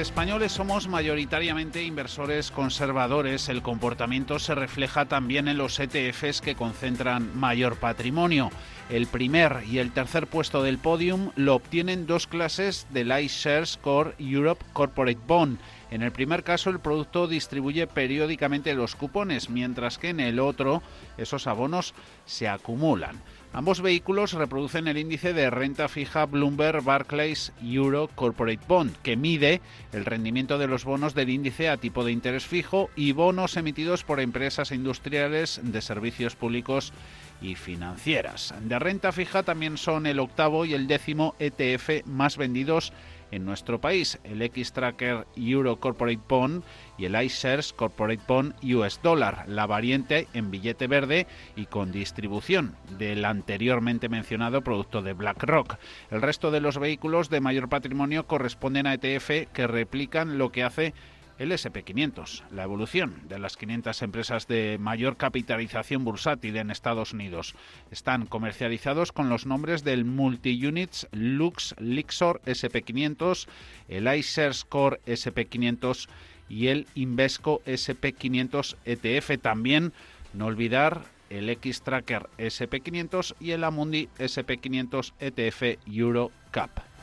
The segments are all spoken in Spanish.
españoles somos mayoritariamente inversores conservadores, el comportamiento se refleja también en los ETFs que concentran mayor patrimonio. El primer y el tercer puesto del podium lo obtienen dos clases del iShares Core Europe Corporate Bond. En el primer caso, el producto distribuye periódicamente los cupones, mientras que en el otro, esos abonos se acumulan. Ambos vehículos reproducen el índice de renta fija Bloomberg Barclays Euro Corporate Bond, que mide el rendimiento de los bonos del índice a tipo de interés fijo y bonos emitidos por empresas industriales de servicios públicos y financieras. De renta fija también son el octavo y el décimo ETF más vendidos en nuestro país, el X-Tracker Euro Corporate Bond y el iShares Corporate Bond US Dollar, la variante en billete verde y con distribución del anteriormente mencionado producto de BlackRock. El resto de los vehículos de mayor patrimonio corresponden a ETF que replican lo que hace el SP500, la evolución de las 500 empresas de mayor capitalización bursátil en Estados Unidos. Están comercializados con los nombres del Multi-Units Lux Lixor SP500, el iShares Core SP500 y el Invesco SP500 ETF. También no olvidar el X-Tracker SP500 y el Amundi SP500 ETF Euro Cap.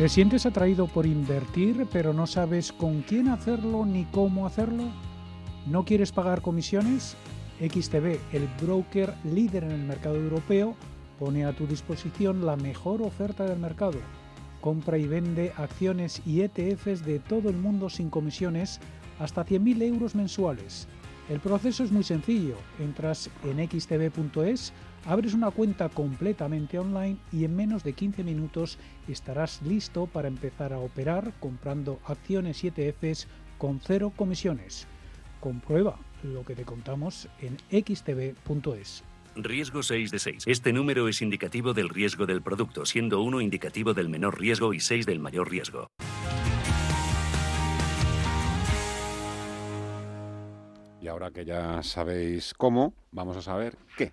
¿Te sientes atraído por invertir pero no sabes con quién hacerlo ni cómo hacerlo? ¿No quieres pagar comisiones? XTB, el broker líder en el mercado europeo, pone a tu disposición la mejor oferta del mercado. Compra y vende acciones y ETFs de todo el mundo sin comisiones hasta 100.000 euros mensuales. El proceso es muy sencillo. Entras en xtb.es Abres una cuenta completamente online y en menos de 15 minutos estarás listo para empezar a operar comprando acciones y ETFs con cero comisiones. Comprueba lo que te contamos en xtb.es. Riesgo 6 de 6. Este número es indicativo del riesgo del producto, siendo 1 indicativo del menor riesgo y 6 del mayor riesgo. Y ahora que ya sabéis cómo, vamos a saber qué.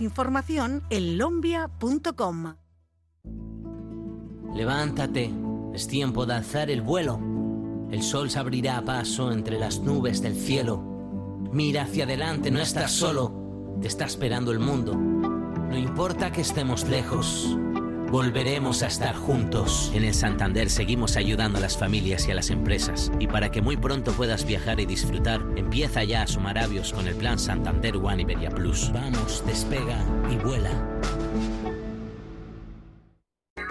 información en lombia.com. Levántate, es tiempo de alzar el vuelo. El sol se abrirá a paso entre las nubes del cielo. Mira hacia adelante, no estás solo, te está esperando el mundo. No importa que estemos lejos, volveremos a estar juntos. En el Santander seguimos ayudando a las familias y a las empresas. Y para que muy pronto puedas viajar y disfrutar, empieza ya a sumar avios con el plan Santander One Iberia Plus. Vamos, despega y vuela.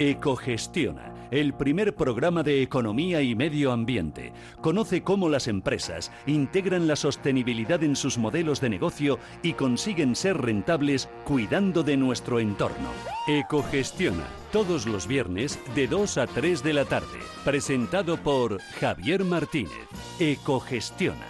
Ecogestiona, el primer programa de economía y medio ambiente. Conoce cómo las empresas integran la sostenibilidad en sus modelos de negocio y consiguen ser rentables cuidando de nuestro entorno. Ecogestiona, todos los viernes de 2 a 3 de la tarde. Presentado por Javier Martínez. Ecogestiona.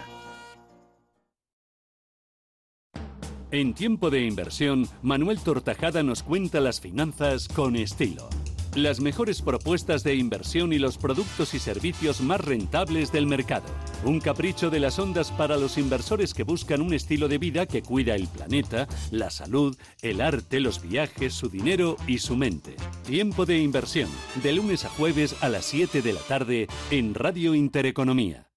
En tiempo de inversión, Manuel Tortajada nos cuenta las finanzas con estilo. Las mejores propuestas de inversión y los productos y servicios más rentables del mercado. Un capricho de las ondas para los inversores que buscan un estilo de vida que cuida el planeta, la salud, el arte, los viajes, su dinero y su mente. Tiempo de inversión, de lunes a jueves a las 7 de la tarde en Radio Intereconomía.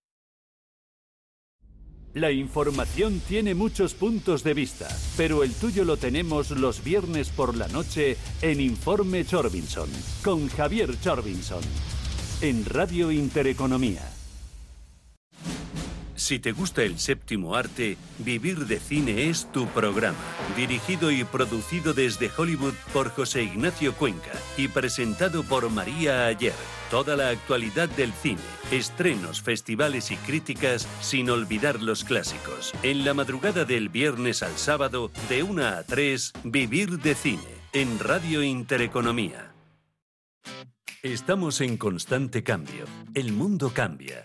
La información tiene muchos puntos de vista, pero el tuyo lo tenemos los viernes por la noche en Informe Chorbinson, con Javier Chorbinson, en Radio Intereconomía. Si te gusta el séptimo arte, Vivir de Cine es tu programa. Dirigido y producido desde Hollywood por José Ignacio Cuenca y presentado por María Ayer. Toda la actualidad del cine, estrenos, festivales y críticas sin olvidar los clásicos. En la madrugada del viernes al sábado, de 1 a 3, Vivir de Cine, en Radio Intereconomía. Estamos en constante cambio. El mundo cambia.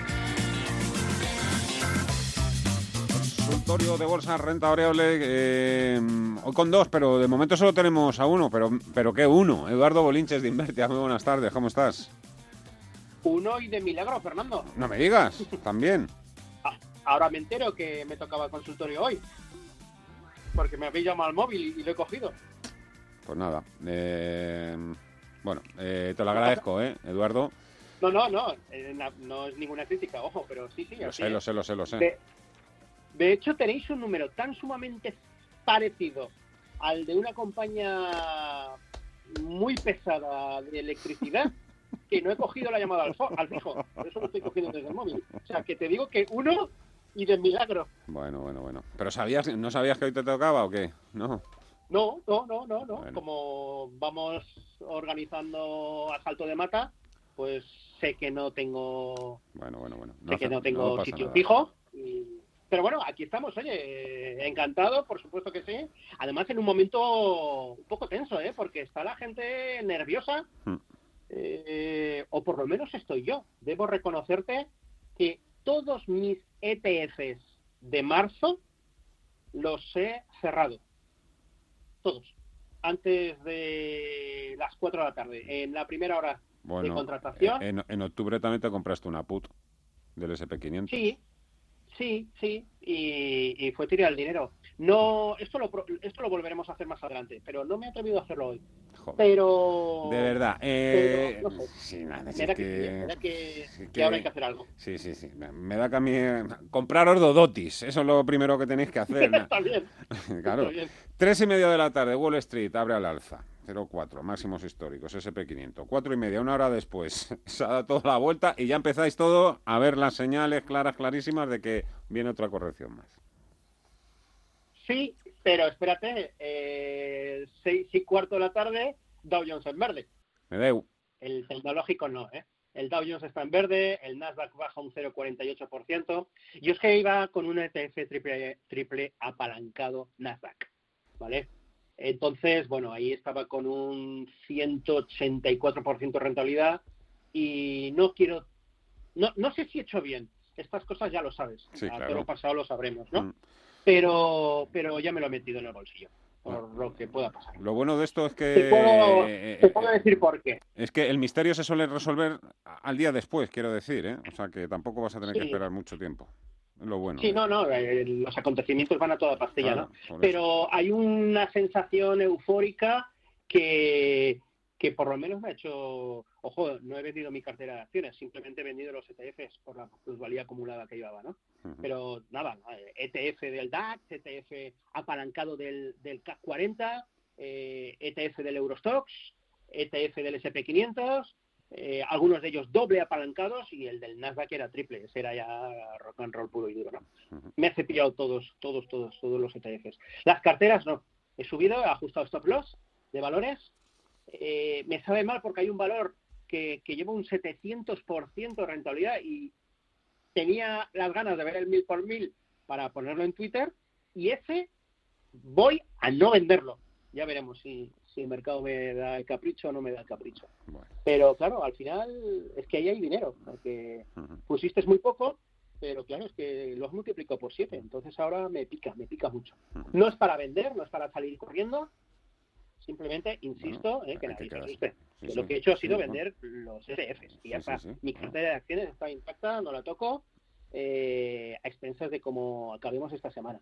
Consultorio de bolsa renta variable eh, hoy con dos, pero de momento solo tenemos a uno, pero pero qué uno. Eduardo Bolinches de Invertia, muy buenas tardes, ¿cómo estás? Uno y de milagro, Fernando. No me digas, también. Ah, Ahora me entero que me tocaba el consultorio hoy. Porque me habéis llamado al móvil y lo he cogido. Pues nada, eh, bueno, eh, te lo agradezco, ¿eh, Eduardo? No, no, no. eh, no es ninguna crítica, ojo, pero sí, sí. Lo sé, es. lo sé, lo sé, lo sé. De, de hecho, tenéis un número tan sumamente parecido al de una compañía muy pesada de electricidad que no he cogido la llamada al, al fijo. Por eso lo estoy cogiendo desde el móvil. O sea, que te digo que uno y de milagro. Bueno, bueno, bueno. ¿Pero sabías, no sabías que hoy te tocaba o qué? No. No, no, no, no, no. Bueno. Como vamos organizando asalto de mata, pues sé que no tengo, Bueno, bueno, bueno. sé que no tengo sitio nada. fijo. y- Pero bueno, aquí estamos, oye, eh, encantado, por supuesto que sí. Además, en un momento un poco tenso, ¿eh? Porque está la gente nerviosa, Hmm. eh, o por lo menos estoy yo. Debo reconocerte que todos mis ETFs de marzo los he cerrado. Todos. Antes de las 4 de la tarde. En la primera hora de contratación. en, en octubre también te compraste una put del SP500. Sí, sí, sí. Y, y fue tirar el dinero. No, esto lo, esto lo volveremos a hacer más adelante, pero no me he atrevido a hacerlo hoy. Joder. Pero. De verdad. Eh, pero, no sé. sí, nada, Me si es que, que- me da que- que que- ahora hay que hacer algo. Sí, sí, sí. Me- Me da que a mí... eh, Comprar ordodotis. Eso es lo primero que tenéis que hacer. Está bien. claro. Está bien. Tres y media de la tarde, Wall Street abre al alza. 0,4, máximos históricos, SP500. Cuatro y media, una hora después, se ha dado toda la vuelta y ya empezáis todo a ver las señales claras, clarísimas de que viene otra corrección más. Sí, pero espérate, eh, seis y cuarto de la tarde, Dow Jones en verde. Me igual. El tecnológico no, ¿eh? El Dow Jones está en verde, el Nasdaq baja un 0,48%. Yo es que iba con un ETF triple, triple apalancado Nasdaq, ¿vale? Entonces, bueno, ahí estaba con un 184% de rentabilidad y no quiero, no, no sé si he hecho bien. Estas cosas ya lo sabes. Sí, A claro. pasado lo sabremos, ¿no? Mm. Pero, pero ya me lo he metido en el bolsillo, por lo que pueda pasar. Lo bueno de esto es que... Te puedo, eh, te puedo decir por qué. Es que el misterio se suele resolver al día después, quiero decir, ¿eh? O sea que tampoco vas a tener que esperar mucho tiempo. Es lo bueno. Sí, ¿eh? no, no, eh, los acontecimientos van a toda pastilla, Claro, ¿no? Pero hay una sensación eufórica que, que por lo menos me ha hecho... Ojo, no he vendido mi cartera de acciones, simplemente he vendido los ETFs por la plusvalía acumulada que llevaba, ¿no? Pero nada, ETF del DAX, ETF apalancado del, del CAC 40, eh, ETF del Eurostox, ETF del SP500, eh, algunos de ellos doble apalancados y el del Nasdaq era triple, ese era ya rock and roll puro y duro, ¿no? Me he cepillado todos, todos, todos, todos los ETFs. Las carteras no, he subido, he ajustado stop loss de valores, eh, me sabe mal porque hay un valor que, que lleva un 700% de rentabilidad y tenía las ganas de ver el mil por mil para ponerlo en Twitter y ese voy a no venderlo. Ya veremos si, si el mercado me da el capricho o no me da el capricho. Pero claro, al final es que ahí hay dinero. Porque pusiste muy poco, pero claro, es que lo has multiplicado por siete. Entonces ahora me pica, me pica mucho. No es para vender, no es para salir corriendo. Simplemente, insisto, eh, que nadie se asuste. lo que he hecho ha sido vender los ETFs. Y ya está. Mi cartera de acciones está intacta, no la toco. Eh, a expensas de cómo acabemos esta semana.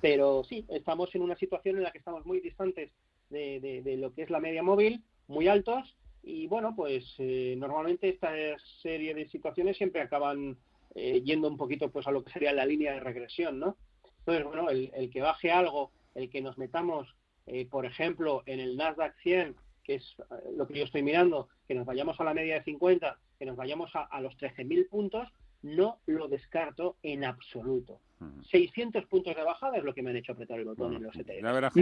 Pero sí, estamos en una situación en la que estamos muy distantes de, de, lo que es la media móvil, muy altos, y bueno, pues eh, normalmente esta serie de situaciones siempre acaban eh, yendo un poquito pues a lo que sería la línea de regresión, ¿no? Entonces, bueno, el, el que baje algo, el que nos metamos, eh, por ejemplo, en el Nasdaq 100, que es lo que yo estoy mirando, que nos vayamos a la media de 50, que nos vayamos a, a los 13.000 puntos, no lo descarto en absoluto. 600 puntos de bajada es lo que me han hecho apretar el botón en los ETF. Ya verás,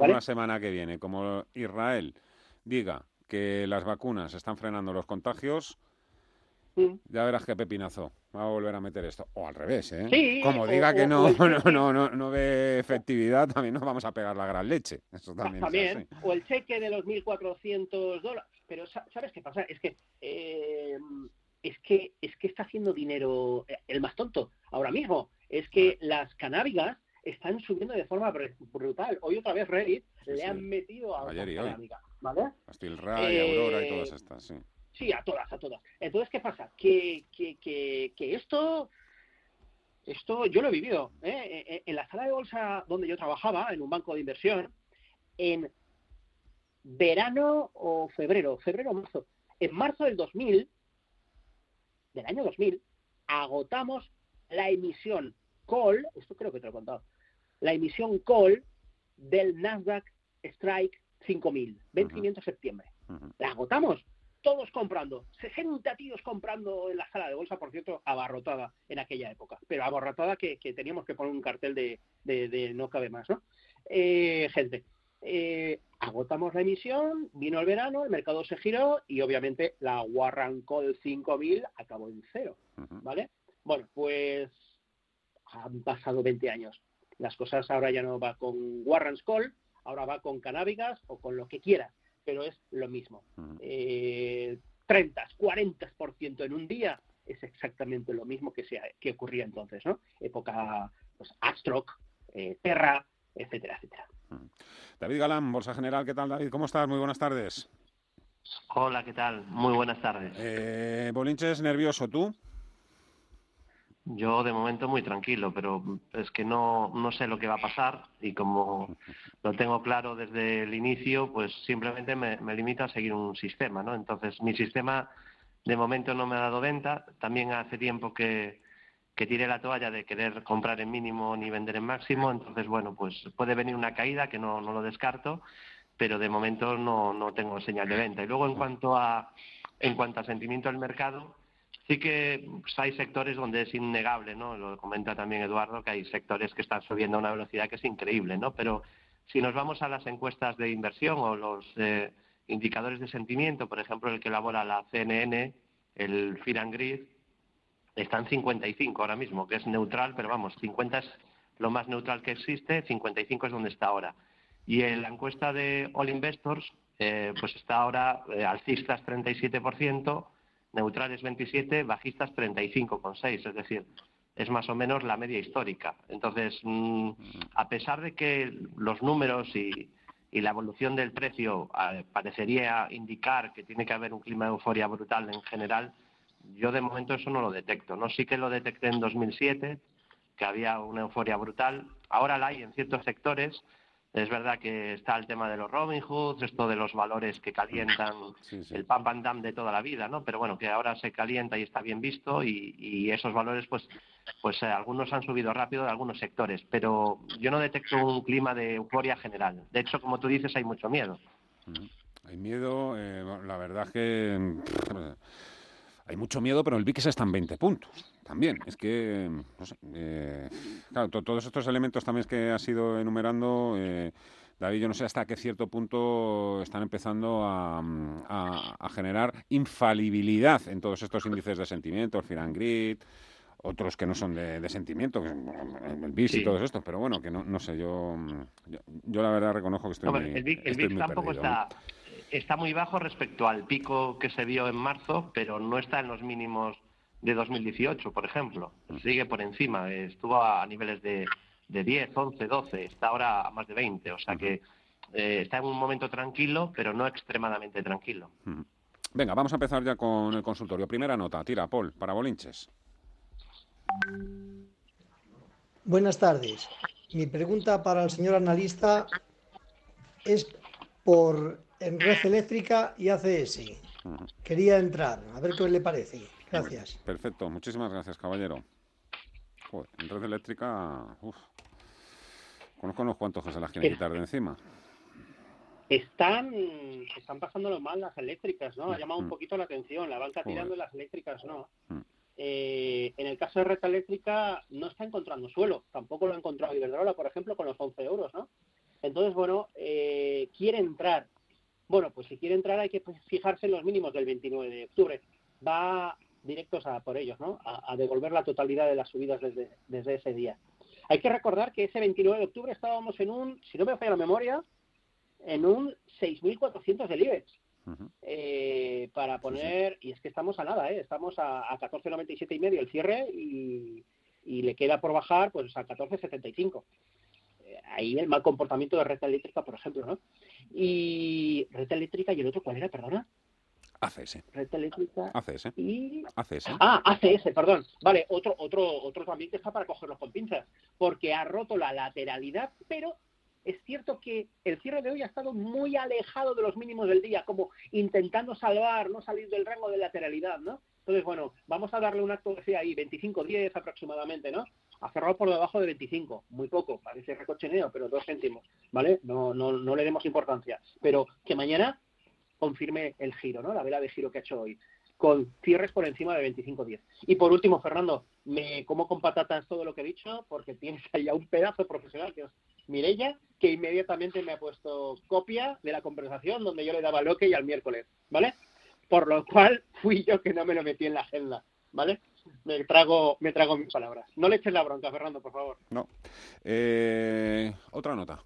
no la semana que viene, como Israel diga que las vacunas están frenando los contagios, mm. ya verás qué pepinazo va a volver a meter esto. O al revés, ¿eh? como diga que no, no, no, no, ve efectividad, también nos vamos a pegar la gran leche. Eso también, también. O el cheque de los 1.400 dólares. Pero ¿sabes qué pasa? Es que... Eh, es que es que está haciendo dinero eh, el más tonto ahora mismo. Es que las canábicas están subiendo de forma brutal. Hoy otra vez Reddit le han metido a Ayer y ¿vale? Ray, Aurora y todas estas, sí. Sí, a todas, a todas. Entonces, ¿qué pasa? Que, que, que, que esto, esto yo lo he vivido. ¿eh? E, e, en la sala de bolsa donde yo trabajaba, en un banco de inversión, en verano o febrero, febrero o marzo, en marzo del 2000, del año 2000, agotamos la emisión call, esto creo que te lo he contado, la emisión call del Nasdaq Strike 5000, vencimiento de septiembre. La agotamos, todos comprando, 60 tíos comprando en la sala de bolsa, por cierto, abarrotada en aquella época, pero abarrotada que, teníamos que poner un cartel de, de, no cabe más, ¿no? Eh, gente, eh, agotamos la emisión, vino el verano, el mercado se giró y obviamente la Warren Call 5000 acabó en cero, ¿vale? Bueno, pues han pasado 20 años. Las cosas ahora ya no va con Warren's Call, ahora va con Canábicas o con lo que quieras, pero es lo mismo. 30, 40% eh, en un día es exactamente lo mismo que, sea, que ocurría entonces, ¿no? Época, pues, Astrock, eh, Terra, etcétera, etcétera. David Galán, Bolsa General, ¿qué tal David? ¿Cómo estás? Muy buenas tardes. Hola, ¿qué tal? Muy buenas tardes. Eh, Bolinches, nervioso, ¿tú? Yo de momento muy tranquilo, pero es que no, no sé lo que va a pasar y como lo tengo claro desde el inicio, pues simplemente me, me limito a seguir un sistema, ¿no? Entonces mi sistema de momento no me ha dado venta. También hace tiempo que, que tire la toalla de querer comprar en mínimo ni vender en máximo. Entonces, bueno, pues puede venir una caída que no, no lo descarto, pero de momento no, no tengo señal de venta. Y luego en cuanto a en cuanto a sentimiento del mercado, sí que pues, hay sectores donde es innegable, ¿no? Lo comenta también Eduardo, que hay sectores que están subiendo a una velocidad que es increíble, ¿no? Pero si nos vamos a las encuestas de inversión o los eh, indicadores de sentimiento, por ejemplo, el que elabora la CNN, el Fear and está en 55 ahora mismo, que es neutral, pero vamos, 50 es lo más neutral que existe, 55 es donde está ahora. Y la encuesta de All Investors, eh, pues está ahora eh, alcistas 37%, neutrales 27, bajistas 35,6, es decir, es más o menos la media histórica. Entonces, mm, a pesar de que los números y, la evolución del precio eh, parecería indicar que tiene que haber un clima de euforia brutal en general, yo de momento eso no lo detecto. No sí que lo detecté en 2007, que había una euforia brutal. Ahora la hay en ciertos sectores, Es verdad que está el tema de los Robin Hoods, esto de los valores que calientan el pam pam dam de toda la vida, ¿no? Pero bueno, que ahora se calienta y está bien visto y, esos valores, pues, pues eh, algunos han subido rápido de algunos sectores, pero yo no detecto un clima de euforia general. De hecho, como tú dices, hay mucho miedo. Hay miedo, eh, la verdad que hay mucho miedo, pero el VIX está en 20 puntos también. Es que, no sé, eh, claro, todos estos elementos también que has ido enumerando, eh, David, yo no sé hasta qué cierto punto están empezando a, generar infalibilidad en todos estos índices de sentimiento, el Fear and Grid, otros que no son de, sentimiento, el VIX y todos estos, pero bueno, que no, no sé, yo, yo, la verdad reconozco que estoy muy, el VIX, tampoco está está muy bajo respecto al pico que se vio en marzo, pero no está en los mínimos de 2018, por ejemplo. Mm. Sigue por encima, estuvo a niveles de, de 10, 11, 12, está ahora a más de 20, o sea que eh, está en un momento tranquilo, pero no extremadamente tranquilo. Venga, vamos a empezar ya con el consultorio. Primera nota, tira, Paul, para Bolinches. Buenas tardes. Mi pregunta para el señor analista es por en red eléctrica y ACS. Quería entrar, a ver qué le parece. Gracias. Perfecto, muchísimas gracias, caballero. en red eléctrica, uf, conozco unos cuantos que se las quieren quitar de encima. Están, están pasándolo mal las eléctricas, ¿no? Ha llamado un mm. poquito la atención, la banca tirando las eléctricas, ¿no? Mm. Eh, en el caso de red eléctrica no está encontrando suelo, tampoco lo ha encontrado Iberdrola, por ejemplo, con los 11 euros, ¿no? Entonces, bueno, eh, quiere entrar bueno, pues si quiere entrar hay que fijarse en los mínimos del 29 de octubre. Va directos a por ellos, ¿no? A, devolver la totalidad de las subidas desde, desde ese día. Hay que recordar que ese 29 de octubre estábamos en un, si no me falla la memoria, en un 6.400 del IBEX. Eh, para poner, y es que estamos a nada, ¿eh? estamos a, a 14.97 y medio el cierre y, y, le queda por bajar pues a 14.75 ahí el mal comportamiento de red eléctrica, por ejemplo, ¿no? Y red eléctrica y el otro, ¿cuál era, perdona? ACS. Red eléctrica. ACS. Y... ACS. Ah, ACS, perdón. Vale, otro, otro, otro también que está para cogerlos con pinzas, porque ha roto la lateralidad, pero es cierto que el cierre de hoy ha estado muy alejado de los mínimos del día, como intentando salvar, no salir del rango de lateralidad, ¿no? Entonces, bueno, vamos a darle un acto que sea ahí, 25-10 aproximadamente, ¿no? ha cerrado por debajo de 25, muy poco, parece recocheneo, pero dos céntimos, ¿vale? No, no, no le demos importancia, pero que mañana confirme el giro, ¿no? La vela de giro que ha hecho hoy, con cierres por encima de 25.10. Y por último, Fernando, me como con patatas todo lo que he dicho, porque tienes ahí a un pedazo profesional que es Mirella, que inmediatamente me ha puesto copia de la conversación donde yo le daba lo que al miércoles, ¿vale? Por lo cual fui yo que no me lo metí en la agenda, ¿vale? me trago, me trago mis palabras. No le eches la bronca, Fernando, por favor. No. Eh, otra nota.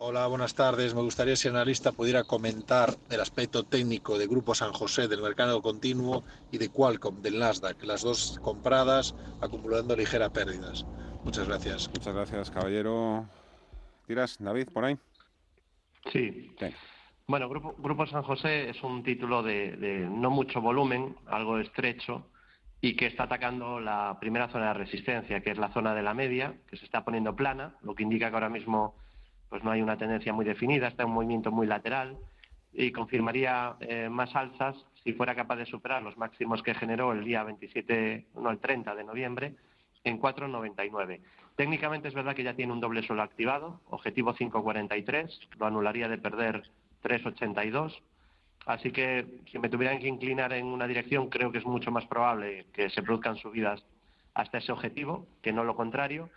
Hola, buenas tardes. Me gustaría si el analista pudiera comentar el aspecto técnico de Grupo San José, del mercado continuo y de Qualcomm, del Nasdaq, las dos compradas acumulando ligeras pérdidas. Muchas gracias. Muchas gracias, caballero. ¿Tiras, David, por ahí? Sí. Bueno, Grupo, Grupo San José es un título de, no mucho volumen, algo estrecho, y que está atacando la primera zona de resistencia, que es la zona de la media, que se está poniendo plana, lo que indica que ahora mismo pues no hay una tendencia muy definida, está en un movimiento muy lateral y confirmaría eh, más alzas si fuera capaz de superar los máximos que generó el día 27, no el 30 de noviembre, en 4,99. Técnicamente es verdad que ya tiene un doble suelo activado, objetivo 5,43, lo anularía de perder 3,82. Así que si me tuvieran que inclinar en una dirección, creo que es mucho más probable que se produzcan subidas hasta ese objetivo que no lo contrario.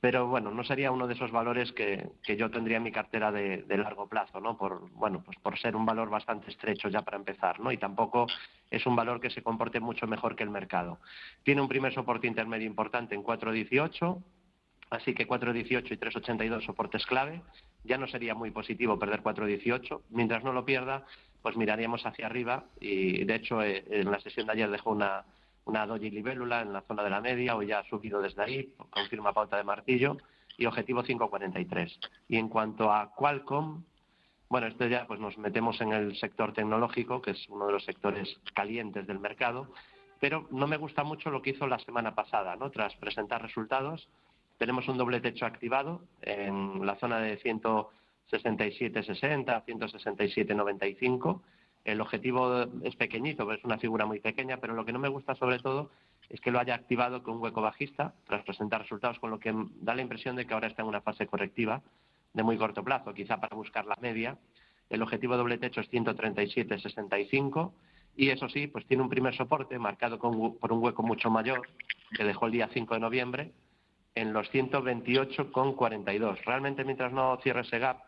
Pero bueno, no sería uno de esos valores que, yo tendría en mi cartera de, largo plazo, ¿no? Por, bueno, pues por ser un valor bastante estrecho ya para empezar, ¿no? Y tampoco es un valor que se comporte mucho mejor que el mercado. Tiene un primer soporte intermedio importante en 4,18, así que 4,18 y 3,82 soportes clave ya no sería muy positivo perder 4.18. Mientras no lo pierda, pues miraríamos hacia arriba y de hecho eh, en la sesión de ayer dejó una, una doji libélula en la zona de la media, o ya ha subido desde ahí, confirma pauta de martillo y objetivo 5.43. Y en cuanto a Qualcomm, bueno, esto ya pues nos metemos en el sector tecnológico, que es uno de los sectores calientes del mercado, pero no me gusta mucho lo que hizo la semana pasada, ¿no? Tras presentar resultados, tenemos un doble techo activado en la zona de 167.60, 167.95. El objetivo es pequeñito, es una figura muy pequeña, pero lo que no me gusta sobre todo es que lo haya activado con un hueco bajista tras presentar resultados, con lo que da la impresión de que ahora está en una fase correctiva de muy corto plazo, quizá para buscar la media. El objetivo doble techo es 137,65 y eso sí, pues tiene un primer soporte marcado por un hueco mucho mayor que dejó el día 5 de noviembre en los 128,42. Realmente mientras no cierre ese gap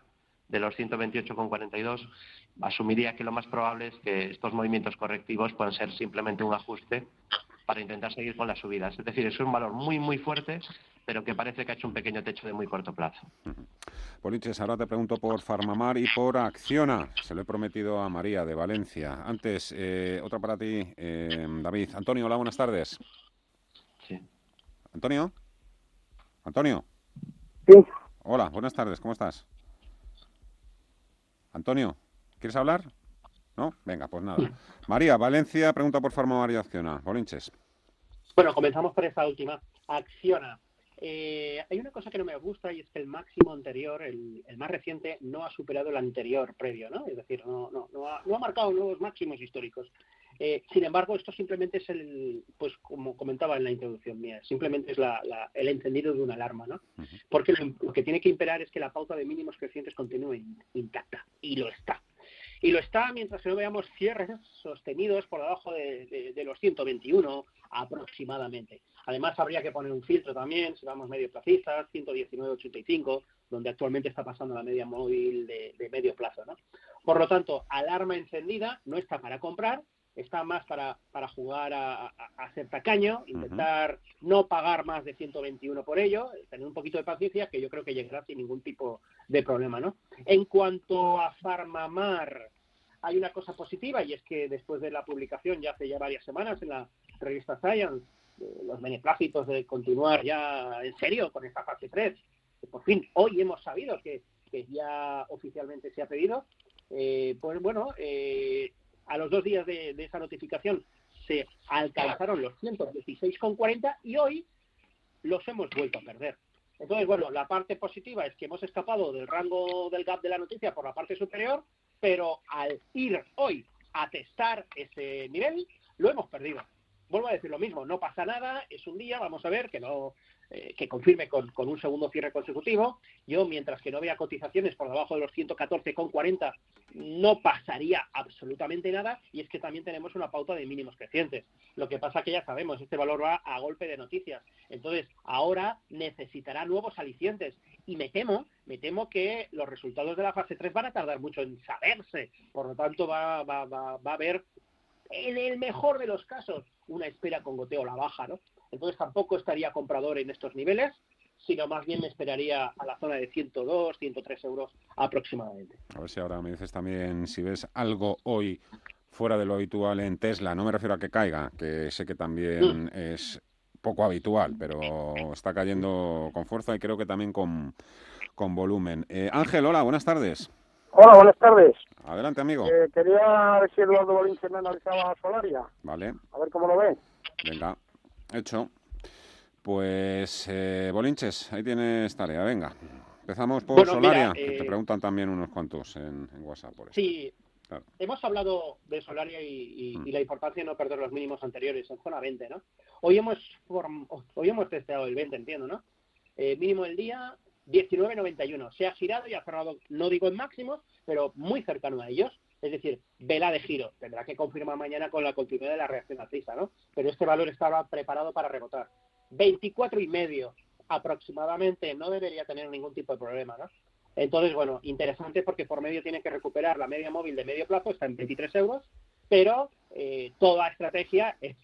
de los 128,42, asumiría que lo más probable es que estos movimientos correctivos puedan ser simplemente un ajuste para intentar seguir con las subidas. Es decir, es un valor muy, muy fuerte, pero que parece que ha hecho un pequeño techo de muy corto plazo. Poliches, ahora te pregunto por Farmamar y por Acciona. Se lo he prometido a María de Valencia. Antes, eh, otra para ti, eh, David. Antonio, hola, buenas tardes. Sí. Antonio. Antonio. Sí. Hola, buenas tardes, ¿cómo estás? Antonio, ¿quieres hablar? ¿No? Venga, pues nada. María, Valencia, pregunta por Farmamar y Acciona. Bolinches. Bueno, comenzamos por esta última. Acciona. Eh, hay una cosa que no me gusta y es que el máximo anterior, el, más reciente, no ha superado el anterior previo, ¿no? Es decir, no, no, no, ha, marcado nuevos máximos históricos. Eh, sin embargo, esto simplemente es el, pues como comentaba en la introducción mía, simplemente es el encendido de una alarma, ¿no? Porque lo, que tiene que imperar es que la pauta de mínimos crecientes continúe intacta, y lo está. Y lo está mientras que no veamos cierres sostenidos por debajo de, de los 121 aproximadamente. Además, habría que poner un filtro también, si vamos medio placistas, 119.85, donde actualmente está pasando la media móvil de, medio plazo. ¿no? Por lo tanto, alarma encendida no está para comprar, está más para, para jugar a, a, ser tacaño, intentar no pagar más de 121 por ello, tener un poquito de paciencia, que yo creo que llegará sin ningún tipo de problema. ¿no? En cuanto a Farmamar, hay una cosa positiva y es que después de la publicación ya hace ya varias semanas en la revista Science los beneplácitos de continuar ya en serio con esta fase 3, que por fin hoy hemos sabido que, ya oficialmente se ha pedido, eh, pues bueno, eh, a los dos días de, esa notificación se alcanzaron los 116,40 y hoy los hemos vuelto a perder. Entonces, bueno, la parte positiva es que hemos escapado del rango del gap de la noticia por la parte superior, pero al ir hoy a testar ese nivel, lo hemos perdido vuelvo a decir lo mismo, no pasa nada, es un día, vamos a ver que no eh, que confirme con, un segundo cierre consecutivo. Yo, mientras que no vea cotizaciones por debajo de los 114,40, no pasaría absolutamente nada. Y es que también tenemos una pauta de mínimos crecientes. Lo que pasa que ya sabemos, este valor va a golpe de noticias. Entonces, ahora necesitará nuevos alicientes. Y me temo, me temo que los resultados de la fase 3 van a tardar mucho en saberse. Por lo tanto, va, va, va, va a haber en el mejor de los casos, una espera con goteo a la baja, ¿no? Entonces tampoco estaría comprador en estos niveles, sino más bien me esperaría a la zona de 102, 103 euros aproximadamente. A ver si ahora me dices también si ves algo hoy fuera de lo habitual en Tesla. No me refiero a que caiga, que sé que también mm. es poco habitual, pero está cayendo con fuerza y creo que también con, con volumen. Eh, Ángel, hola, buenas tardes. Hola, buenas tardes. Adelante, amigo. Eh, quería ver si Eduardo Bolinche me analizaba Solaria. Vale. A ver cómo lo ve. Venga, hecho. Pues, eh, Bolinches, ahí tienes tarea, venga. Empezamos por Solaria, que te eh, preguntan también unos cuantos en, WhatsApp. Por Sí, hemos hablado de Solaria mm. y, la importancia de no perder los mínimos anteriores en zona 20, ¿no? Hoy hemos, hoy hemos testeado el 20, entiendo, ¿no? Eh, mínimo del día, 19.91. Se ha girado y ha cerrado, no digo en máximos, pero muy cercano a ellos. Es decir, vela de giro. Tendrá que confirmar mañana con la continuidad de la reacción alcista, ¿no? Pero este valor estaba preparado para rebotar. 24 y medio aproximadamente. No debería tener ningún tipo de problema, ¿no? Entonces, bueno, interesante porque por medio tiene que recuperar la media móvil de medio plazo, está en 23 euros, pero eh, toda estrategia es,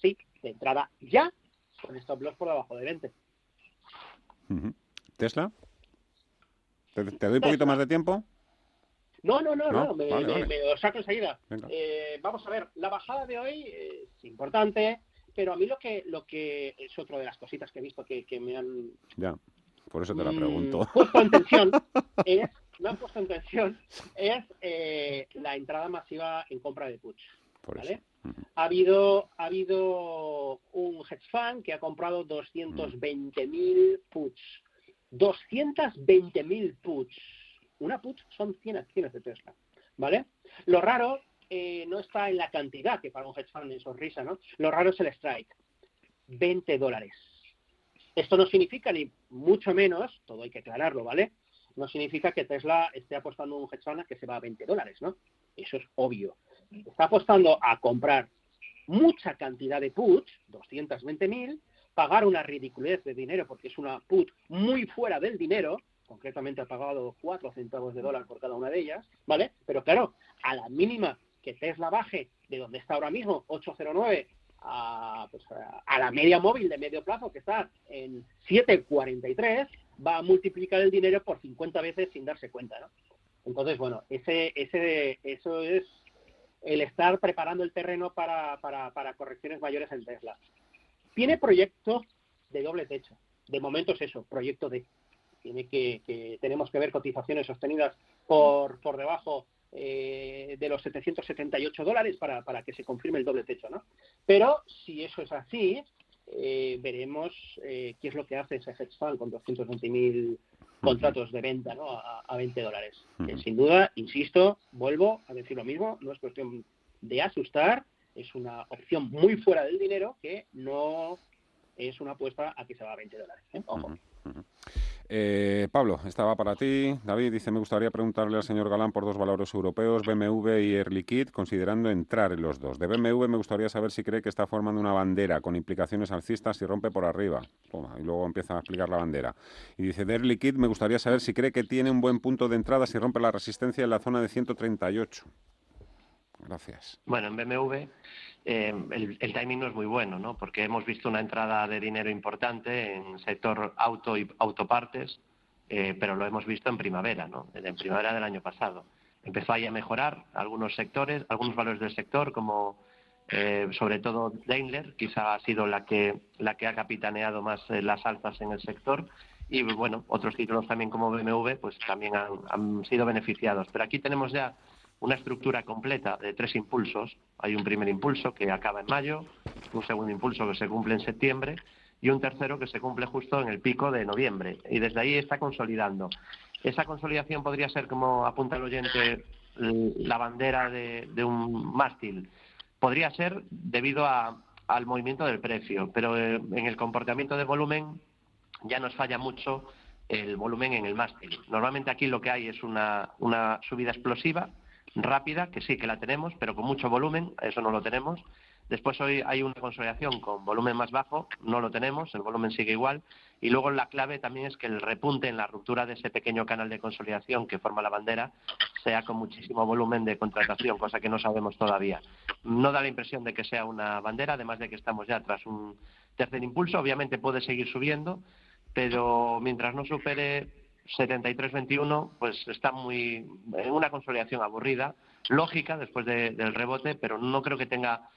sí, de entrada ya, con stop loss por debajo de 20. ¿Tesla? ¿Te, doy un poquito más de tiempo? No, no, no, no, me, lo saco enseguida. Eh, vamos a ver, la bajada de hoy es importante, pero a mí lo que lo que es otra de las cositas que he visto que, me han... Ya, por eso te la mm, pregunto. puesto en tensión es, me han puesto en tensión, es eh, la entrada masiva en compra de puts. ¿vale? ha habido, ha habido un hedge fund que ha comprado 220.000 puts. 220.000 puts. Una put son 100 acciones de Tesla, ¿vale? Lo raro eh, no está en la cantidad, que para un hedge fund es risa, ¿no? Lo raro es el strike. 20 dólares. Esto no significa ni mucho menos, todo hay que aclararlo, ¿vale? No significa que Tesla esté apostando un hedge fund que se va a 20 dólares, ¿no? Eso es obvio. Está apostando a comprar mucha cantidad de puts, 220.000, pagar una ridiculez de dinero porque es una put muy fuera del dinero, concretamente ha pagado 4 centavos de dólar por cada una de ellas, ¿vale? Pero claro, a la mínima que Tesla baje de donde está ahora mismo, 809, a, pues, a la media móvil de medio plazo que está en 743, va a multiplicar el dinero por 50 veces sin darse cuenta, ¿no? Entonces, bueno, ese, ese, eso es el estar preparando el terreno para, para, para correcciones mayores en Tesla. Tiene proyecto de doble techo. De momento es eso, proyecto de. Tiene que, que tenemos que ver cotizaciones sostenidas por, por debajo eh, de los 778 dólares para, para que se confirme el doble techo, ¿no? Pero si eso es así, eh, veremos eh, qué es lo que hace ese hedge fund con 220.000 contratos de venta ¿no? a, 20 dólares. sin duda, insisto, vuelvo a decir lo mismo, no es cuestión de asustar, es una opción muy fuera del dinero que no es una apuesta a que se va a 20 dólares. Ojo. Eh, Pablo, estaba para ti. David dice, me gustaría preguntarle al señor Galán por dos valores europeos, BMW y Air Liquide, considerando entrar en los dos. De BMW me gustaría saber si cree que está formando una bandera con implicaciones alcistas y rompe por arriba. y luego empieza a explicar la bandera. Y dice, de Air me gustaría saber si cree que tiene un buen punto de entrada si rompe la resistencia en la zona de 138. Gracias. Bueno, en BMW eh, el, timing no es muy bueno, ¿no? Porque hemos visto una entrada de dinero importante en sector auto y autopartes, eh, pero lo hemos visto en primavera, ¿no? En primavera del año pasado. Empezó ahí a mejorar algunos sectores, algunos valores del sector, como eh, sobre todo Daimler, quizá ha sido la que, la que ha capitaneado más las alzas en el sector. Y bueno, otros títulos también como BMW, pues también han sido beneficiados. Pero aquí tenemos ya una estructura completa de tres impulsos. Hay un primer impulso que acaba en mayo, un segundo impulso que se cumple en septiembre y un tercero que se cumple justo en el pico de noviembre. Y desde ahí está consolidando. Esa consolidación podría ser, como apunta el oyente, la bandera de, un mástil. Podría ser debido al movimiento del precio, pero eh, en el comportamiento de volumen ya nos falla mucho el volumen en el mástil. Normalmente aquí lo que hay es una subida explosiva rápida, que sí que la tenemos, pero con mucho volumen, eso no lo tenemos. Después hoy hay una consolidación con volumen más bajo, no lo tenemos, el volumen sigue igual. Y luego la clave también es que el repunte en la ruptura de ese pequeño canal de consolidación que forma la bandera sea con muchísimo volumen de contratación, cosa que no sabemos todavía. No da la impresión de que sea una bandera, además de que estamos ya tras un tercer impulso. Obviamente puede seguir subiendo, pero mientras no supere 73-21 pues está muy en una consolidación aburrida, lógica después del rebote, pero no creo que tenga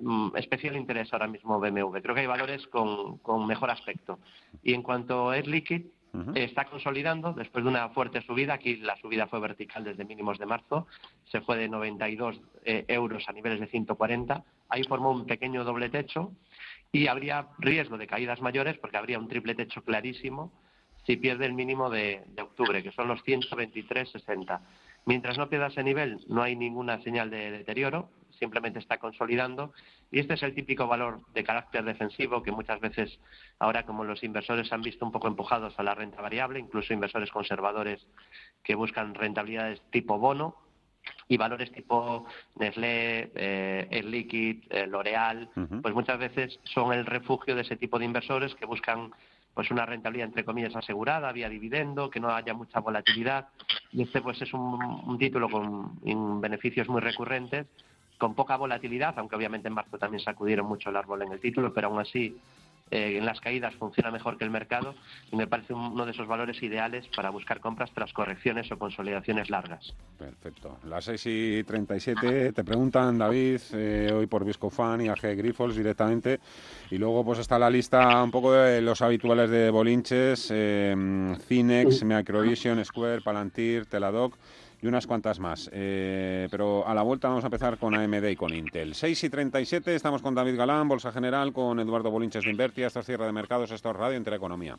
mm, especial interés ahora mismo BMW. Creo que hay valores con, con mejor aspecto. Y en cuanto a Air Liquid, está consolidando después de una fuerte subida. Aquí la subida fue vertical desde mínimos de marzo. Se fue de 92 eh, euros a niveles de 140. Ahí formó un pequeño doble techo y habría riesgo de caídas mayores porque habría un triple techo clarísimo si pierde el mínimo de, octubre, que son los 123,60. Mientras no pierda ese nivel, no hay ninguna señal de deterioro, simplemente está consolidando. Y este es el típico valor de carácter defensivo que muchas veces, ahora como los inversores han visto un poco empujados a la renta variable, incluso inversores conservadores que buscan rentabilidades tipo bono, y valores tipo Nestlé, eh, Air Liquid, eh, L'Oreal, pues muchas veces son el refugio de ese tipo de inversores que buscan pues una rentabilidad entre comillas asegurada, vía dividendo, que no haya mucha volatilidad. Y este pues es un, título con beneficios muy recurrentes, con poca volatilidad, aunque obviamente en marzo también sacudieron mucho el árbol en el título, pero aún así eh, en las caídas funciona mejor que el mercado y me parece uno de esos valores ideales para buscar compras tras correcciones o consolidaciones largas. Perfecto. Las 6 y 37 te preguntan, David, eh, hoy por Viscofan y AG Grifols directamente. Y luego pues está la lista un poco de los habituales de Bolinches, eh, Cinex, Microvision, Square, Palantir, Teladoc y unas cuantas más. Eh, pero a la vuelta vamos a empezar con AMD y con Intel. 6 y 37, estamos con David Galán, Bolsa General, con Eduardo Bolinches de Invertia, esta es Cierre de Mercados, esto es Radio Intereconomía.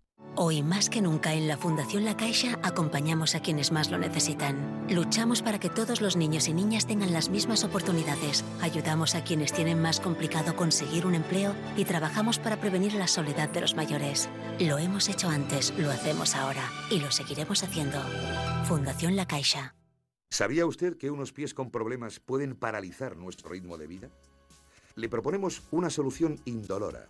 Hoy más que nunca en la Fundación La Caixa acompañamos a quienes más lo necesitan. Luchamos para que todos los niños y niñas tengan las mismas oportunidades. Ayudamos a quienes tienen más complicado conseguir un empleo y trabajamos para prevenir la soledad de los mayores. Lo hemos hecho antes, lo hacemos ahora y lo seguiremos haciendo. Fundación La Caixa. ¿Sabía usted que unos pies con problemas pueden paralizar nuestro ritmo de vida? Le proponemos una solución indolora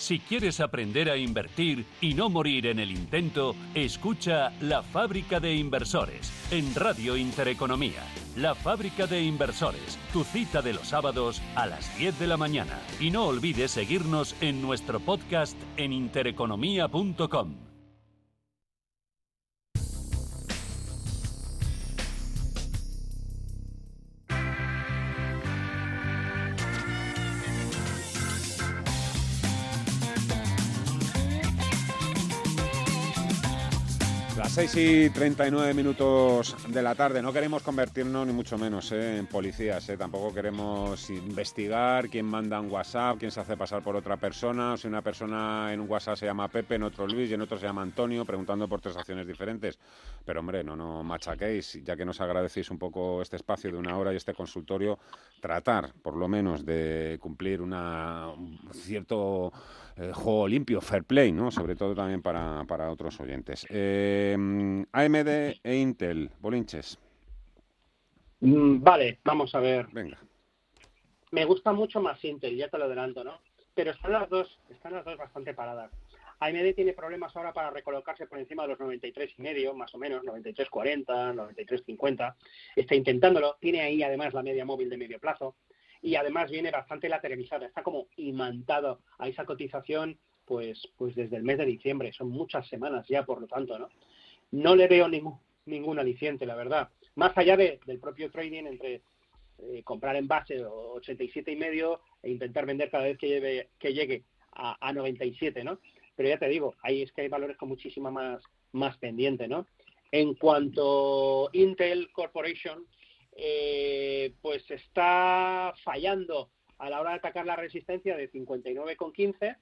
Si quieres aprender a invertir y no morir en el intento, escucha La Fábrica de Inversores en Radio Intereconomía. La Fábrica de Inversores, tu cita de los sábados a las 10 de la mañana. Y no olvides seguirnos en nuestro podcast en intereconomía.com. Las 6 y 39 minutos de la tarde. No queremos convertirnos ni mucho menos ¿eh? en policías. ¿eh? Tampoco queremos investigar quién manda un WhatsApp, quién se hace pasar por otra persona. O si una persona en un WhatsApp se llama Pepe, en otro Luis y en otro se llama Antonio, preguntando por tres acciones diferentes. Pero hombre, no, no machaquéis. Ya que nos agradecéis un poco este espacio de una hora y este consultorio, tratar por lo menos de cumplir una, un cierto eh, juego limpio, fair play, ¿no? Sobre todo también para, para otros oyentes. Eh, AMD e Intel, Bolinches. Mm, vale, vamos a ver. Venga. Me gusta mucho más Intel, ya te lo adelanto, ¿no? Pero están las dos, están las dos bastante paradas. AMD tiene problemas ahora para recolocarse por encima de los 93 y medio, más o menos, 93.40, 93.50. Está intentándolo. Tiene ahí además la media móvil de medio plazo y además viene bastante lateralizada, está como imantado a esa cotización pues, pues desde el mes de diciembre, son muchas semanas ya, por lo tanto, ¿no? No le veo ningún, ningún aliciente, la verdad. Más allá de, del propio trading entre eh, comprar en base 87 y medio e intentar vender cada vez que, lleve, que llegue a, a 97, ¿no? Pero ya te digo, ahí es que hay valores con muchísima más, más pendiente, ¿no? En cuanto Intel Corporation, eh, pues está fallando a la hora de atacar la resistencia de 59,15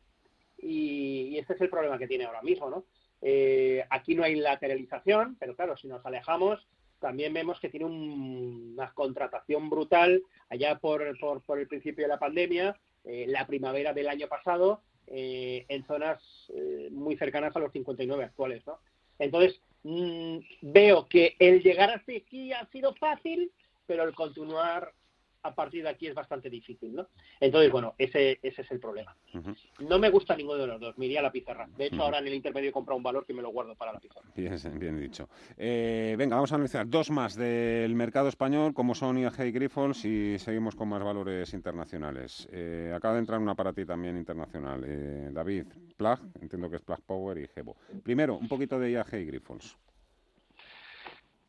y, y este es el problema que tiene ahora mismo, ¿no? Eh, aquí no hay lateralización, pero claro, si nos alejamos, también vemos que tiene una contratación brutal allá por, por, el principio de la pandemia, eh, la primavera del año pasado, eh, en zonas eh, muy cercanas a los 59 actuales, ¿no? Entonces, mmm, veo que el llegar hasta aquí ha sido fácil, pero el continuar a partir de aquí es bastante difícil, ¿no? Entonces, bueno, ese, ese es el problema. No me gusta ninguno de los dos, me iría a la pizarra. De hecho, ahora en el intermedio he comprado un valor que me lo guardo para la pizarra. Bien, bien dicho. Eh, venga, vamos a analizar dos más del mercado español, como son IAG y Grifols, y seguimos con más valores internacionales. Eh, acaba de entrar una para ti también internacional. Eh, David, Plug, entiendo que es Plug Power y Gebo. Primero, un poquito de IAG y Grifols.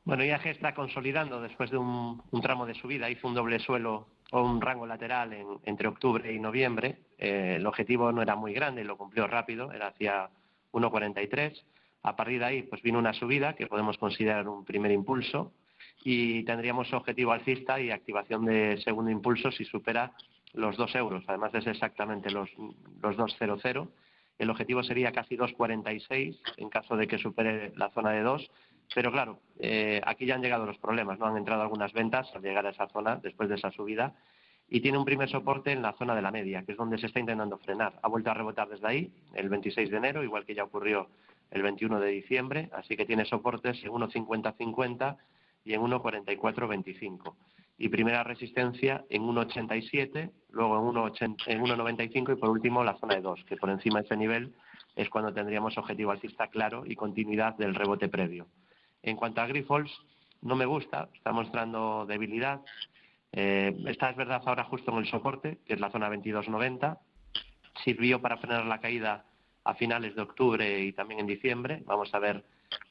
Bueno, IAG está consolidando después de un, tramo de subida. Hizo un doble suelo o un rango lateral entre octubre y noviembre. Eh, el objetivo no era muy grande, lo cumplió rápido, era hacia 1,43. A partir de ahí, pues vino una subida que podemos considerar un primer impulso y tendríamos objetivo alcista y activación de segundo impulso si supera los 2 euros, además de ser exactamente los, los 2,00. El objetivo sería casi 2,46 en caso de que supere la zona de 2 pero claro, eh, aquí ya han llegado los problemas, ¿no? Han entrado algunas ventas al llegar a esa zona después de esa subida y tiene un primer soporte en la zona de la media, que es donde se está intentando frenar. Ha vuelto a rebotar desde ahí, el 26 de enero, igual que ya ocurrió el 21 de diciembre, así que tiene soportes en 1.50-50 y en 1.44-25. Y primera resistencia en 1.87, luego en 1.95 y por último la zona de 2, que por encima de ese nivel es cuando tendríamos objetivo alcista claro y continuidad del rebote previo. En cuanto a Grifols, no me gusta, está mostrando debilidad. Eh, esta es verdad ahora justo en el soporte, que es la zona 22.90. Sirvió para frenar la caída a finales de octubre y también en diciembre. Vamos a ver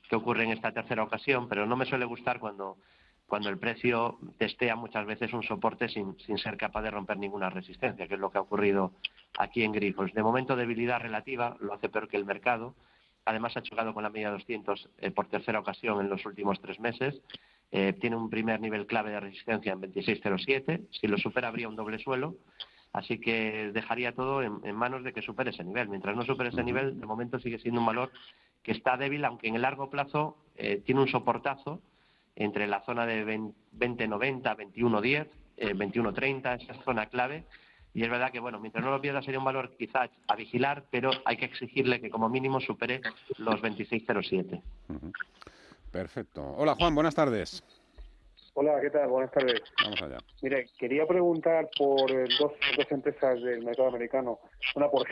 qué ocurre en esta tercera ocasión, pero no me suele gustar cuando, cuando el precio testea muchas veces un soporte sin, sin ser capaz de romper ninguna resistencia, que es lo que ha ocurrido aquí en Grifols. De momento debilidad relativa, lo hace peor que el mercado Además, ha chocado con la media 200 eh, por tercera ocasión en los últimos tres meses. Eh, tiene un primer nivel clave de resistencia en 26.07. Si lo supera, habría un doble suelo. Así que dejaría todo en, manos de que supere ese nivel. Mientras no supere ese nivel, de momento sigue siendo un valor que está débil, aunque en el largo plazo eh, tiene un soportazo entre la zona de 20.90, 21.10, 21.30, esa zona clave, y es verdad que, bueno, mientras no lo pierda sería un valor quizás a vigilar, pero hay que exigirle que como mínimo supere los 26,07. Perfecto. Hola Juan, buenas tardes. Hola, ¿qué tal? Buenas tardes. Vamos allá. Mire, quería preguntar por dos, dos empresas del mercado americano. Una por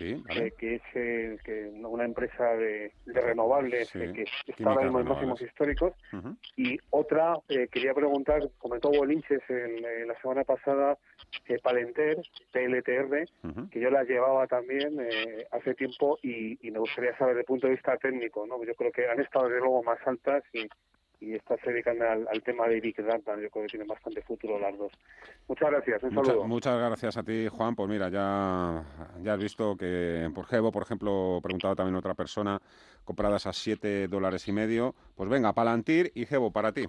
Eh, que es eh, que una empresa de, renovables eh, que mismo en máximos históricos. Y otra, quería preguntar, comentó Bolinches en, la semana pasada, Palenter, PLTR, que yo la llevaba también hace tiempo y, y, me gustaría saber desde el punto de vista técnico, ¿no? Yo creo que han estado de luego más altas y, y estas se dedican al, tema de Big Data. Yo creo que tienen bastante futuro las dos. Muchas gracias, un saludo. Muchas gracias a ti, Juan. Pues mira, ya, ya has visto que por Gevo, por ejemplo, preguntaba también otra persona, compradas a 7 dólares y medio. Pues venga, Palantir y Gevo para ti.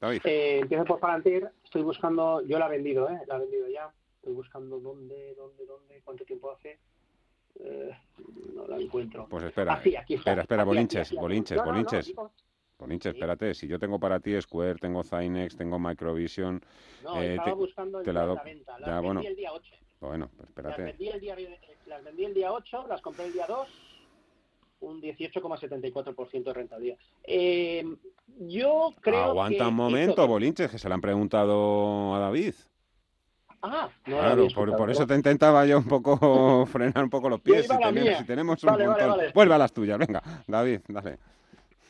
David. Eh, empiezo por Palantir. Estoy buscando, yo la he vendido, ¿eh? La he vendido ya. Estoy buscando dónde, dónde, dónde, cuánto tiempo hace. Eh, no la encuentro. Pues espera, ah, aquí está. espera, espera, Bolinches, Bolinches, Bolinches. Nietzsche, espérate, si yo tengo para ti Square, tengo Zynex, tengo Microvision... No, eh, estaba buscando te la, la venta. Las ya, vendí bueno. el día 8. Bueno, pues espérate. Las vendí, el día, las vendí el día 8, las compré el día 2, un 18,74% de rentabilidad. Eh, yo creo Aguanta un momento, Bolinches, que se le han preguntado a David. Ah, no claro, por, por, eso te intentaba yo un poco frenar un poco los pies. Si tenemos, si tenemos, un vale, montón. Vale, vale. Vuelve a las tuyas, venga, David, dale.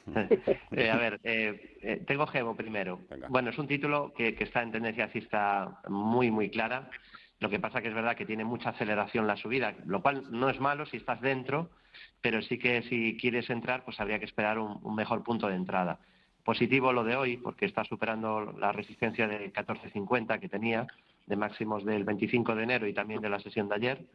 Eh, a ver, eh, eh, tengo Gevo primero. Bueno, es un título que, está en tendencia alcista muy, muy clara. Lo que pasa que es verdad que tiene mucha aceleración la subida, lo cual no es malo si estás dentro, pero sí que si quieres entrar, pues habría que esperar un, mejor punto de entrada. Positivo lo de hoy, porque está superando la resistencia de 14.50 que tenía, de máximos del 25 de enero y también de la sesión de ayer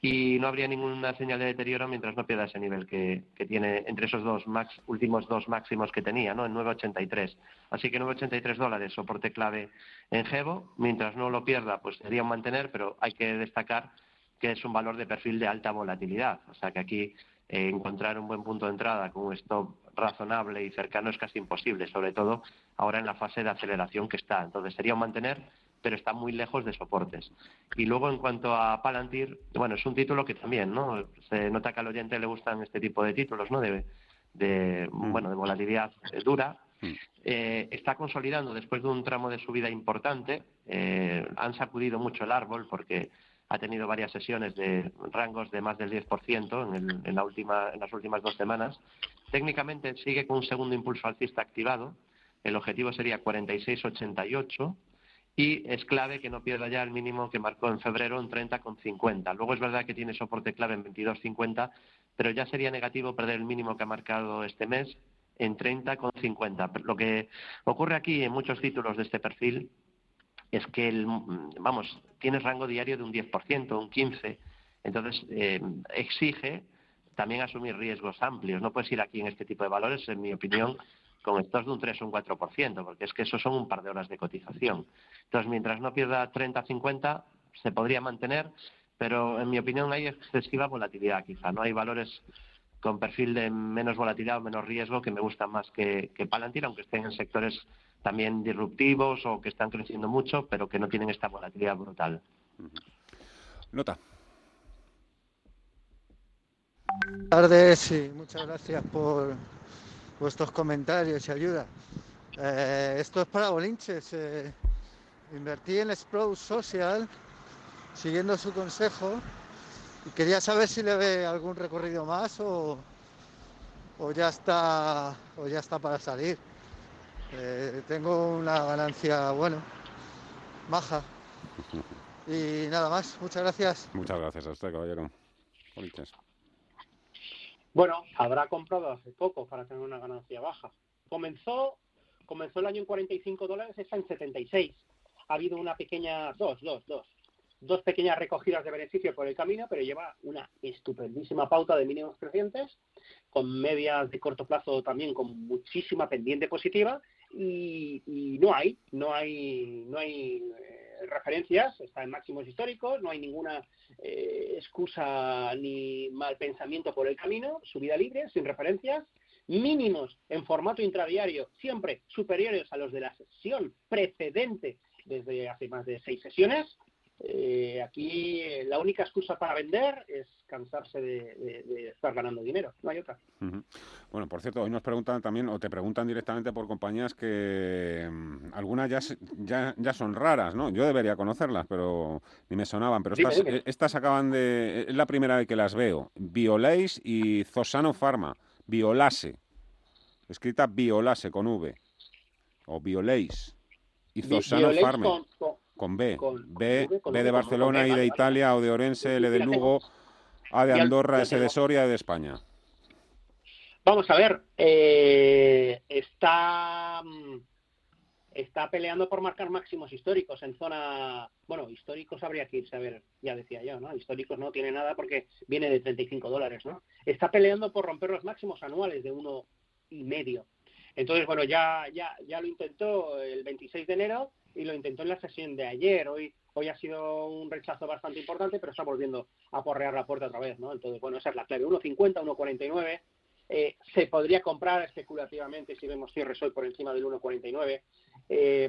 y no habría ninguna señal de deterioro mientras no pierda ese nivel que, tiene entre esos dos max, últimos dos máximos que tenía, ¿no? En 9,83. Así que 9,83 dólares, soporte clave en Gevo. Mientras no lo pierda, pues sería un mantener, pero hay que destacar que es un valor de perfil de alta volatilidad. O sea que aquí eh, encontrar un buen punto de entrada con un stop razonable y cercano es casi imposible, sobre todo ahora en la fase de aceleración que está. Entonces sería un mantener pero está muy lejos de soportes. Y luego, en cuanto a Palantir, bueno, es un título que también, ¿no? Se nota que al oyente le gustan este tipo de títulos, ¿no? De, de mm. bueno, de volatilidad eh, dura. Mm. Eh, está consolidando después de un tramo de subida importante. Eh, han sacudido mucho el árbol porque ha tenido varias sesiones de rangos de más del 10% en, en, la última, en las últimas dos semanas. Técnicamente sigue con un segundo impulso alcista activado. El objetivo sería 46,88 y es clave que no pierda ya el mínimo que marcó en febrero en 30,50. Luego es verdad que tiene soporte clave en 22,50, pero ya sería negativo perder el mínimo que ha marcado este mes en 30,50. Lo que ocurre aquí en muchos títulos de este perfil es que, el, vamos, tienes rango diario de un 10%, un 15%, entonces eh, exige también asumir riesgos amplios. No puedes ir aquí en este tipo de valores, en mi opinión, con estos de un 3 o un 4%, porque es que eso son un par de horas de cotización. Entonces, mientras no pierda 30-50, se podría mantener, pero en mi opinión hay excesiva volatilidad quizá. No hay valores con perfil de menos volatilidad o menos riesgo que me gustan más que, que Palantir, aunque estén en sectores también disruptivos o que están creciendo mucho, pero que no tienen esta volatilidad brutal. Nota. Buenas tardes y muchas gracias por vuestros comentarios y ayuda. Eh, esto es para Bolinches. Eh, invertí en Sprout Social siguiendo su consejo y quería saber si le ve algún recorrido más o, o ya está o ya está para salir. Eh, tengo una ganancia, bueno, baja. Y nada más, muchas gracias. Muchas gracias a usted, caballero. Bueno, habrá comprado hace poco para tener una ganancia baja. Comenzó, comenzó el año en 45 dólares, está en 76. Ha habido una pequeña, dos, dos, dos, dos pequeñas recogidas de beneficio por el camino, pero lleva una estupendísima pauta de mínimos crecientes, con medias de corto plazo también con muchísima pendiente positiva y, no hay, no hay, no hay eh, referencias, está en máximos históricos, no hay ninguna eh, excusa ni mal pensamiento por el camino, subida libre, sin referencias, mínimos en formato intradiario, siempre superiores a los de la sesión precedente desde hace más de seis sesiones, eh, aquí eh, la única excusa para vender es cansarse de, estar ganando dinero, no hay otra. Bueno, por cierto, hoy nos preguntan también, o te preguntan directamente por compañías que mm, algunas ya, ya, ya son raras, ¿no? Yo debería conocerlas, pero ni me sonaban. Pero estas, eh, estas acaban de. Es la primera vez que las veo. Biolase y Zosano Pharma. Biolase. Escrita Biolase con V. O Biolase. Y Zosano Pharma. Con B. B, B, de Barcelona, y de Italia, o de Orense, L de Lugo, A de Andorra, S de Soria, E de España. Vamos a ver, eh, está, mm, está peleando por marcar máximos históricos en zona, bueno, históricos habría que irse a ver, ya decía yo, ¿no? Históricos no tiene nada porque viene de 35 dólares, ¿no? Está peleando por romper los máximos anuales de uno y medio. Entonces, bueno, ya, ya, ya lo intentó el 26 de enero y lo intentó en la sesión de ayer. Hoy, hoy ha sido un rechazo bastante importante, pero está volviendo a porrear la puerta otra vez, ¿no? Entonces, bueno, esa es la clave. 1.50, 1.49. Eh, se podría comprar especulativamente si vemos cierres hoy por encima del 1.49. Eh,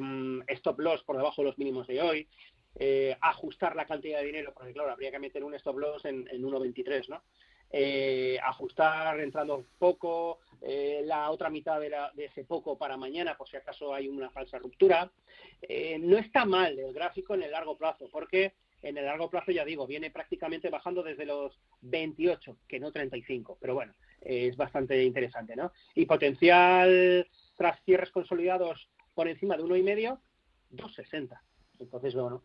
stop loss por debajo de los mínimos de hoy. Eh, ajustar la cantidad de dinero, porque claro, habría que meter un stop loss en, en 1.23, ¿no? Eh, ajustar entrando poco, eh, la otra mitad de, ese poco para mañana, por si acaso hay una falsa ruptura. Eh, no está mal el gráfico en el largo plazo, porque en el largo plazo, ya digo, viene prácticamente bajando desde los 28, que no 35, pero bueno, es bastante interesante, ¿no? Y potencial tras cierres consolidados por encima de uno y medio, 2,60. Entonces, bueno,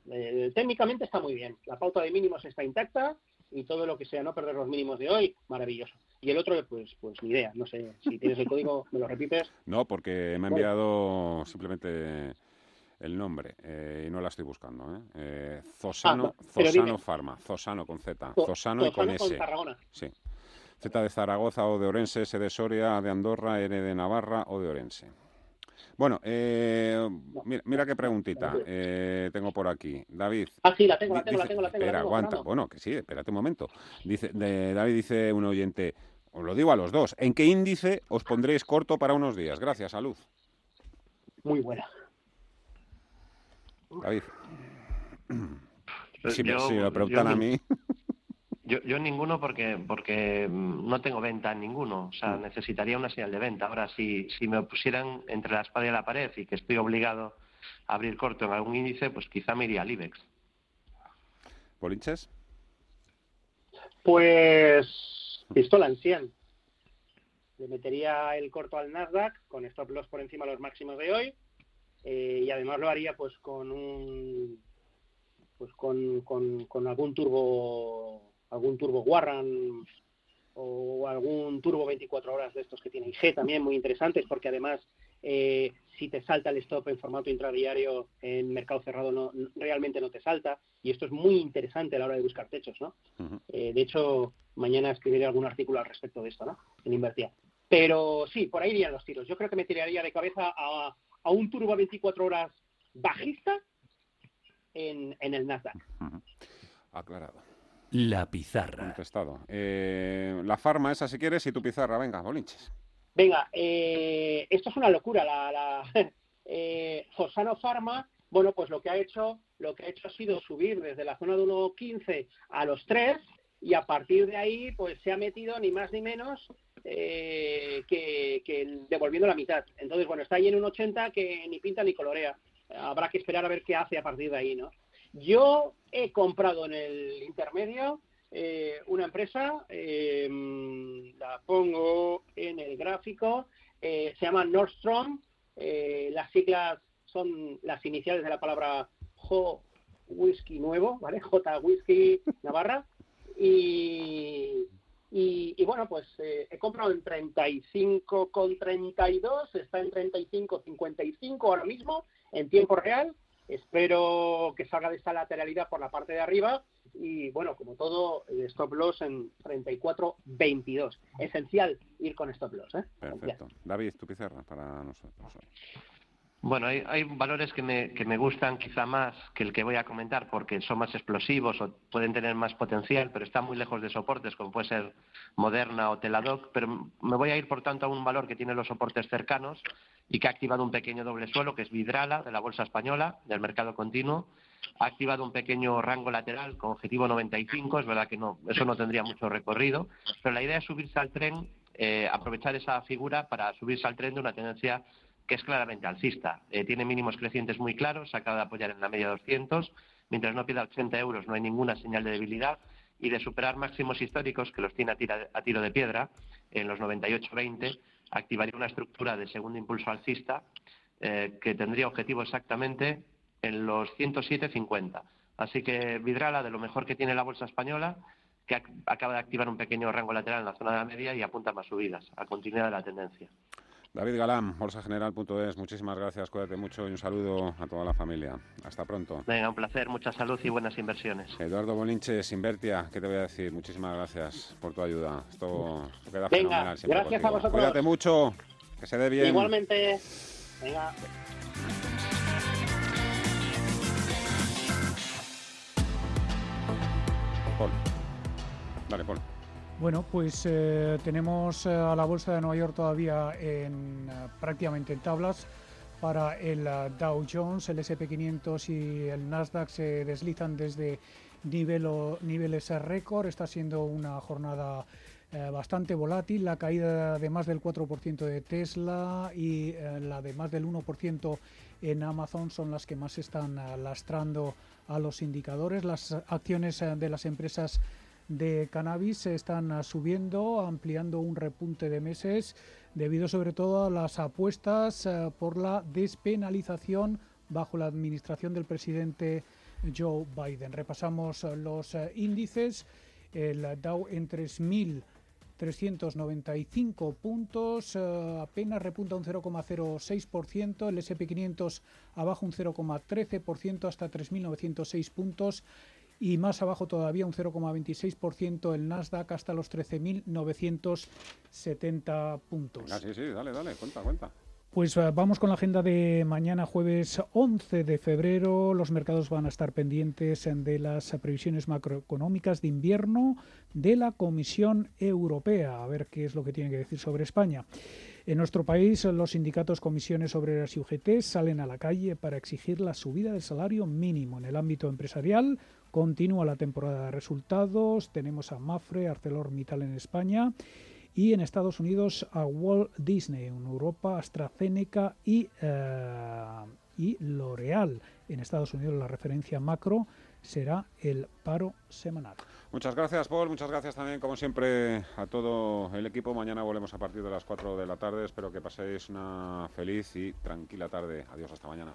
técnicamente está muy bien. La pauta de mínimos está intacta, y todo lo que sea no perder los mínimos de hoy, maravilloso. Y el otro, pues, pues ni idea, no sé, si tienes el código, me lo repites. No, porque me ha enviado simplemente el nombre eh, y no la estoy buscando. ¿eh? eh Zosano, ah, Zosano Pharma, Zosano con Z, Zosano, y con S. Sí. Z de Zaragoza o de Orense, S de Soria, de Andorra, N de Navarra o de Orense. Bueno, eh, mira, qué preguntita eh, tengo por aquí. David. Ah, sí, la tengo, la tengo, la tengo, la tengo. Espera, aguanta. Bueno, que sí, espérate un momento. Dice, de, David dice un oyente, os lo digo a los dos, ¿en qué índice os pondréis corto para unos días? Gracias, salud. Muy buena. David. Si, me, lo preguntan a mí. Yo, yo ninguno porque porque mm, no tengo venta en ninguno, o sea, mm. necesitaría una señal de venta. Ahora, si, si me pusieran entre la espada y la pared y que estoy obligado a abrir corto en algún índice, pues quizá me iría al IBEX. ¿Polinches? Pues pistola en 100. Le metería el corto al Nasdaq con stop loss por encima de los máximos de hoy eh, y además lo haría pues con un pues con, con, con algún turbo algún turbo Warran o algún turbo 24 horas de estos que tiene IG también muy interesantes porque además eh, si te salta el stop en formato intradiario en mercado cerrado no, realmente no te salta. Y esto es muy interesante a la hora de buscar techos no eh, de hecho mañana escribiré algún artículo al respecto de esto no en invertía pero sí por ahí irían los tiros. Yo creo que me tiraría de cabeza a, un turbo 24 horas bajista en, en el Nasdaq. Aclarado la pizarra. Contestado. Eh, la farma esa si quieres y tu pizarra. Venga, bolinches. Venga, eh, esto es una locura. La, la eh, Fosano Pharma, bueno, pues lo que ha hecho, lo que ha hecho ha sido subir desde la zona de 1.15 a los 3 y a partir de ahí, pues se ha metido ni más ni menos que, que, devolviendo la mitad. Entonces, bueno, está ahí en un 80 que ni pinta ni colorea. Habrá que esperar a ver qué hace a partir de ahí, ¿no? Yo he comprado en el intermedio eh, una empresa, eh, la pongo en el gráfico, eh, se llama Nordstrom, las siglas son las iniciales de la palabra J Whisky Nuevo, ¿vale? J Whisky Navarra. Y, y, bueno, pues he comprado en 35,32, está en 35,55 ahora mismo, en tiempo real. Espero que salga de esta lateralidad por la parte de arriba y bueno, como todo, el stop loss en 34.22. Esencial ir con stop loss. ¿eh? Perfecto. David, tu pizarra para nosotros. Bueno, hay, hay valores que me, que me gustan quizá más que el que voy a comentar porque son más explosivos o pueden tener más potencial, pero están muy lejos de soportes, como puede ser Moderna o Teladoc. Pero me voy a ir, por tanto, a un valor que tiene los soportes cercanos y que ha activado un pequeño doble suelo, que es Vidrala, de la Bolsa Española, del mercado continuo. Ha activado un pequeño rango lateral con objetivo 95. Es verdad que no, eso no tendría mucho recorrido, pero la idea es subirse al tren, eh, aprovechar esa figura para subirse al tren de una tendencia que es claramente alcista. Eh, tiene mínimos crecientes muy claros, acaba de apoyar en la media 200. Mientras no pida 80 euros no hay ninguna señal de debilidad y de superar máximos históricos que los tiene a, tiro de piedra en los 98-20, activaría una estructura de segundo impulso alcista eh, que tendría objetivo exactamente en los 107-50. Así que Vidrala, de lo mejor que tiene la bolsa española, que acaba de activar un pequeño rango lateral en la zona de la media y apunta más subidas, a continuidad de la tendencia. David Galán, bolsageneral.es, muchísimas gracias, cuídate mucho y un saludo a toda la familia. Hasta pronto. Venga, un placer, mucha salud y buenas inversiones. Eduardo Bolinches, Invertia, ¿qué te voy a decir? Muchísimas gracias por tu ayuda. Esto, queda Venga, Gracias a vosotros. Cuídate mucho, que se dé bien. Igualmente. Venga. Paul. Dale, Paul. Bueno, pues eh, tenemos eh, a la bolsa de Nueva York todavía en, eh, prácticamente en tablas. Para el Dow Jones, el SP500 y el Nasdaq se deslizan desde nivel niveles récord. Está siendo una jornada bastante volátil. La caída de más del 4% de Tesla y la de más del 1% en Amazon son las que más están lastrando a los indicadores. Las acciones de las empresas de cannabis están subiendo, ampliando un repunte de meses debido sobre todo a las apuestas eh, por la despenalización bajo la administración del presidente Joe Biden. Repasamos los eh, índices. El Dow en 3.395 puntos, apenas repunta un 0,06%, el SP500 abajo un 0,13% hasta 3.906 puntos y más abajo todavía un 0,26% el Nasdaq hasta los 13.970 puntos. Ah, sí, sí, dale, dale, cuenta, cuenta. Pues eh, vamos con la agenda de mañana jueves 11 de febrero. Los mercados van a estar pendientes de las previsiones macroeconómicas de invierno de la Comisión Europea, a ver qué es lo que tiene que decir sobre España. En nuestro país, los sindicatos, comisiones obreras y UGT salen a la calle para exigir la subida del salario mínimo en el ámbito empresarial. Continúa la temporada de resultados. Tenemos a Mafre, ArcelorMittal en España y en Estados Unidos a Walt Disney, en Europa AstraZeneca y, uh, y L'Oreal. En Estados Unidos la referencia macro será el paro semanal. Muchas gracias, Paul. Muchas gracias también, como siempre, a todo el equipo. Mañana volvemos a partir de las 4 de la tarde. Espero que paséis una feliz y tranquila tarde. Adiós, hasta mañana.